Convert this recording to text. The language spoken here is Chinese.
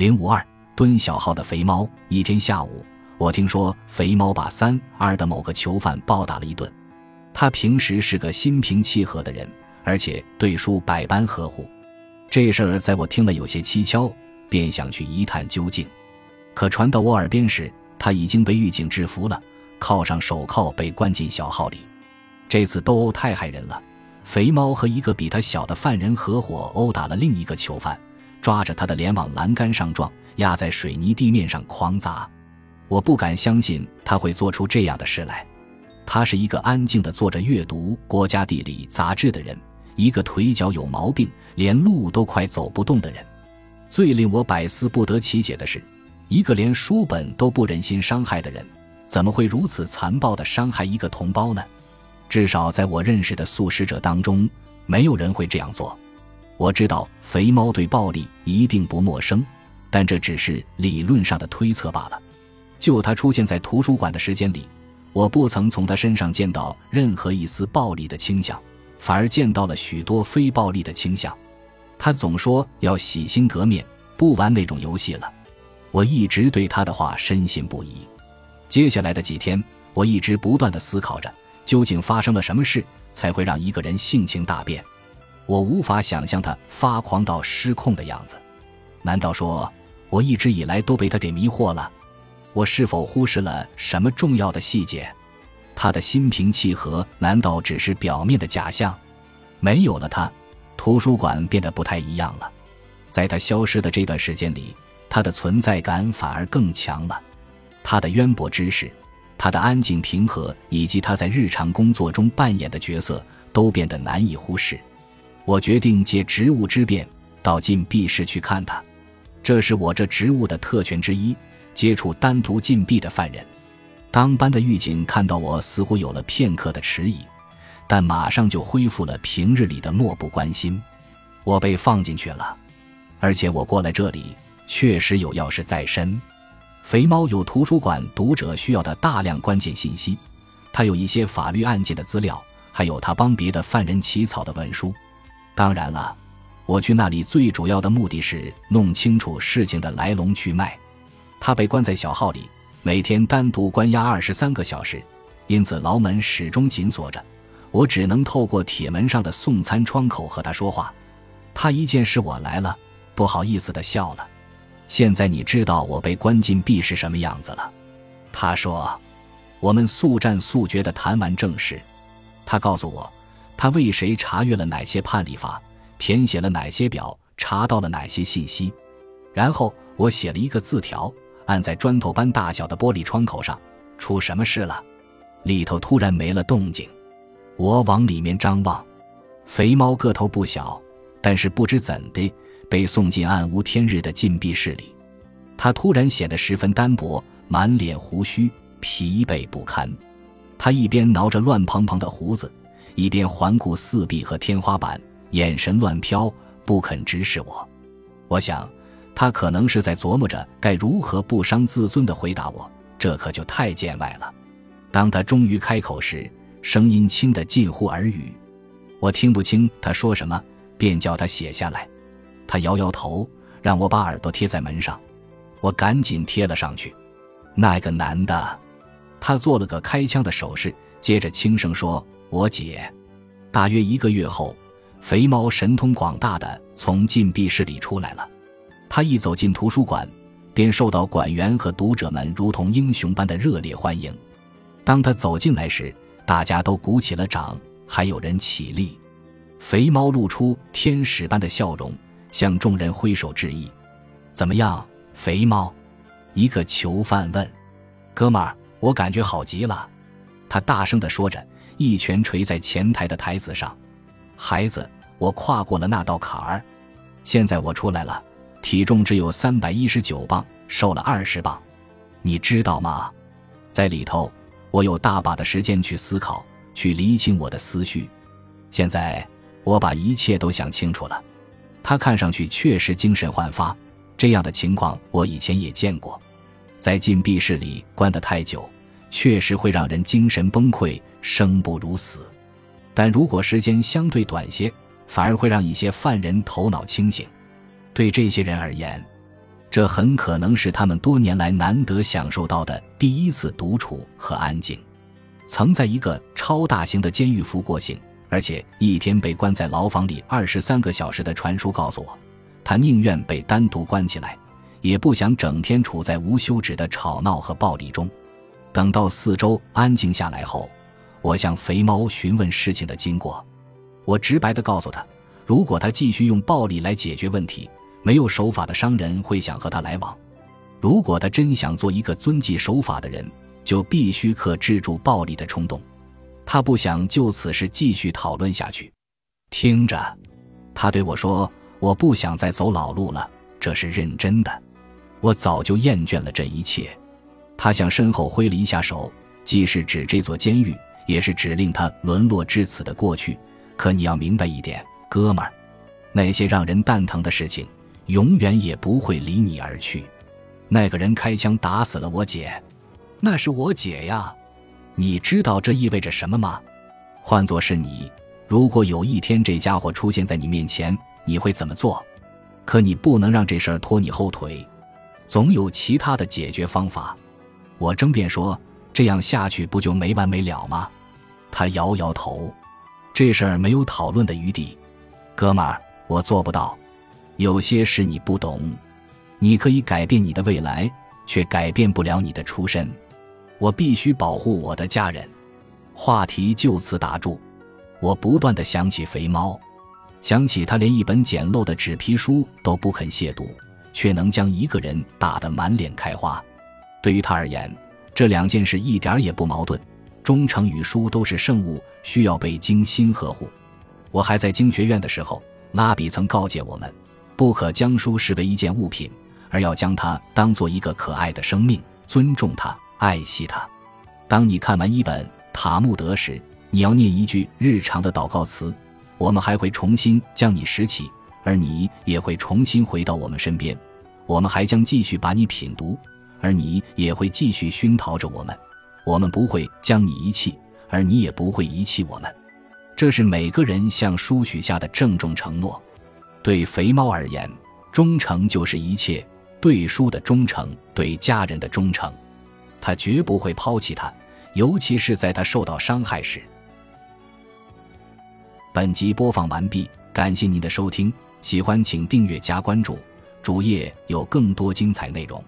零五二蹲小号的肥猫。一天下午，我听说肥猫把三二的某个囚犯暴打了一顿。他平时是个心平气和的人，而且对书百般呵护。这事儿在我听了有些蹊跷，便想去一探究竟。可传到我耳边时，他已经被狱警制服了，铐上手铐，被关进小号里。这次斗殴太害人了，肥猫和一个比他小的犯人合伙殴打了另一个囚犯。抓着他的脸往栏杆上撞，压在水泥地面上狂砸。我不敢相信他会做出这样的事来。他是一个安静的坐着阅读《国家地理》杂志的人，一个腿脚有毛病、连路都快走不动的人。最令我百思不得其解的是，一个连书本都不忍心伤害的人，怎么会如此残暴地伤害一个同胞呢？至少在我认识的素食者当中，没有人会这样做。我知道肥猫对暴力一定不陌生，但这只是理论上的推测罢了。就他出现在图书馆的时间里，我不曾从他身上见到任何一丝暴力的倾向，反而见到了许多非暴力的倾向。他总说要洗心革面，不玩那种游戏了。我一直对他的话深信不疑。接下来的几天，我一直不断的思考着，究竟发生了什么事才会让一个人性情大变。我无法想象他发狂到失控的样子，难道说我一直以来都被他给迷惑了？我是否忽视了什么重要的细节？他的心平气和难道只是表面的假象？没有了他，图书馆变得不太一样了。在他消失的这段时间里，他的存在感反而更强了。他的渊博知识，他的安静平和，以及他在日常工作中扮演的角色，都变得难以忽视。我决定借职务之便到禁闭室去看他，这是我这职务的特权之一——接触单独禁闭的犯人。当班的狱警看到我，似乎有了片刻的迟疑，但马上就恢复了平日里的漠不关心。我被放进去了，而且我过来这里确实有要事在身。肥猫有图书馆读者需要的大量关键信息，他有一些法律案件的资料，还有他帮别的犯人起草的文书。当然了，我去那里最主要的目的是弄清楚事情的来龙去脉。他被关在小号里，每天单独关押二十三个小时，因此牢门始终紧锁着。我只能透过铁门上的送餐窗口和他说话。他一见是我来了，不好意思地笑了。现在你知道我被关禁闭是什么样子了，他说。我们速战速决地谈完正事。他告诉我。他为谁查阅了哪些判例法，填写了哪些表，查到了哪些信息？然后我写了一个字条，按在砖头般大小的玻璃窗口上。出什么事了？里头突然没了动静。我往里面张望，肥猫个头不小，但是不知怎的被送进暗无天日的禁闭室里。他突然显得十分单薄，满脸胡须，疲惫不堪。他一边挠着乱蓬蓬的胡子。一边环顾四壁和天花板，眼神乱飘，不肯直视我。我想，他可能是在琢磨着该如何不伤自尊地回答我，这可就太见外了。当他终于开口时，声音轻得近乎耳语，我听不清他说什么，便叫他写下来。他摇摇头，让我把耳朵贴在门上。我赶紧贴了上去。那个男的，他做了个开枪的手势，接着轻声说。我姐，大约一个月后，肥猫神通广大的从禁闭室里出来了。他一走进图书馆，便受到馆员和读者们如同英雄般的热烈欢迎。当他走进来时，大家都鼓起了掌，还有人起立。肥猫露出天使般的笑容，向众人挥手致意。怎么样，肥猫？一个囚犯问。哥们儿，我感觉好极了。他大声地说着。一拳捶在前台的台子上，孩子，我跨过了那道坎儿，现在我出来了，体重只有三百一十九磅，瘦了二十磅，你知道吗？在里头，我有大把的时间去思考，去理清我的思绪。现在我把一切都想清楚了。他看上去确实精神焕发，这样的情况我以前也见过，在禁闭室里关得太久。确实会让人精神崩溃、生不如死，但如果时间相对短些，反而会让一些犯人头脑清醒。对这些人而言，这很可能是他们多年来难得享受到的第一次独处和安静。曾在一个超大型的监狱服过刑，而且一天被关在牢房里二十三个小时的传叔告诉我，他宁愿被单独关起来，也不想整天处在无休止的吵闹和暴力中。等到四周安静下来后，我向肥猫询问事情的经过。我直白地告诉他，如果他继续用暴力来解决问题，没有守法的商人会想和他来往；如果他真想做一个遵纪守法的人，就必须克制住暴力的冲动。他不想就此事继续讨论下去。听着，他对我说：“我不想再走老路了，这是认真的。我早就厌倦了这一切。”他向身后挥了一下手，既是指这座监狱，也是指令他沦落至此的过去。可你要明白一点，哥们儿，那些让人蛋疼的事情，永远也不会离你而去。那个人开枪打死了我姐，那是我姐呀。你知道这意味着什么吗？换作是你，如果有一天这家伙出现在你面前，你会怎么做？可你不能让这事儿拖你后腿，总有其他的解决方法。我争辩说：“这样下去不就没完没了吗？”他摇摇头：“这事儿没有讨论的余地，哥们儿，我做不到。有些事你不懂，你可以改变你的未来，却改变不了你的出身。我必须保护我的家人。”话题就此打住。我不断的想起肥猫，想起他连一本简陋的纸皮书都不肯亵渎，却能将一个人打得满脸开花。对于他而言，这两件事一点也不矛盾。忠诚与书都是圣物，需要被精心呵护。我还在经学院的时候，拉比曾告诫我们，不可将书视为一件物品，而要将它当做一个可爱的生命，尊重它，爱惜它。当你看完一本《塔木德》时，你要念一句日常的祷告词，我们还会重新将你拾起，而你也会重新回到我们身边。我们还将继续把你品读。而你也会继续熏陶着我们，我们不会将你遗弃，而你也不会遗弃我们。这是每个人向书许下的郑重承诺。对肥猫而言，忠诚就是一切。对书的忠诚，对家人的忠诚，他绝不会抛弃他，尤其是在他受到伤害时。本集播放完毕，感谢您的收听，喜欢请订阅加关注，主页有更多精彩内容。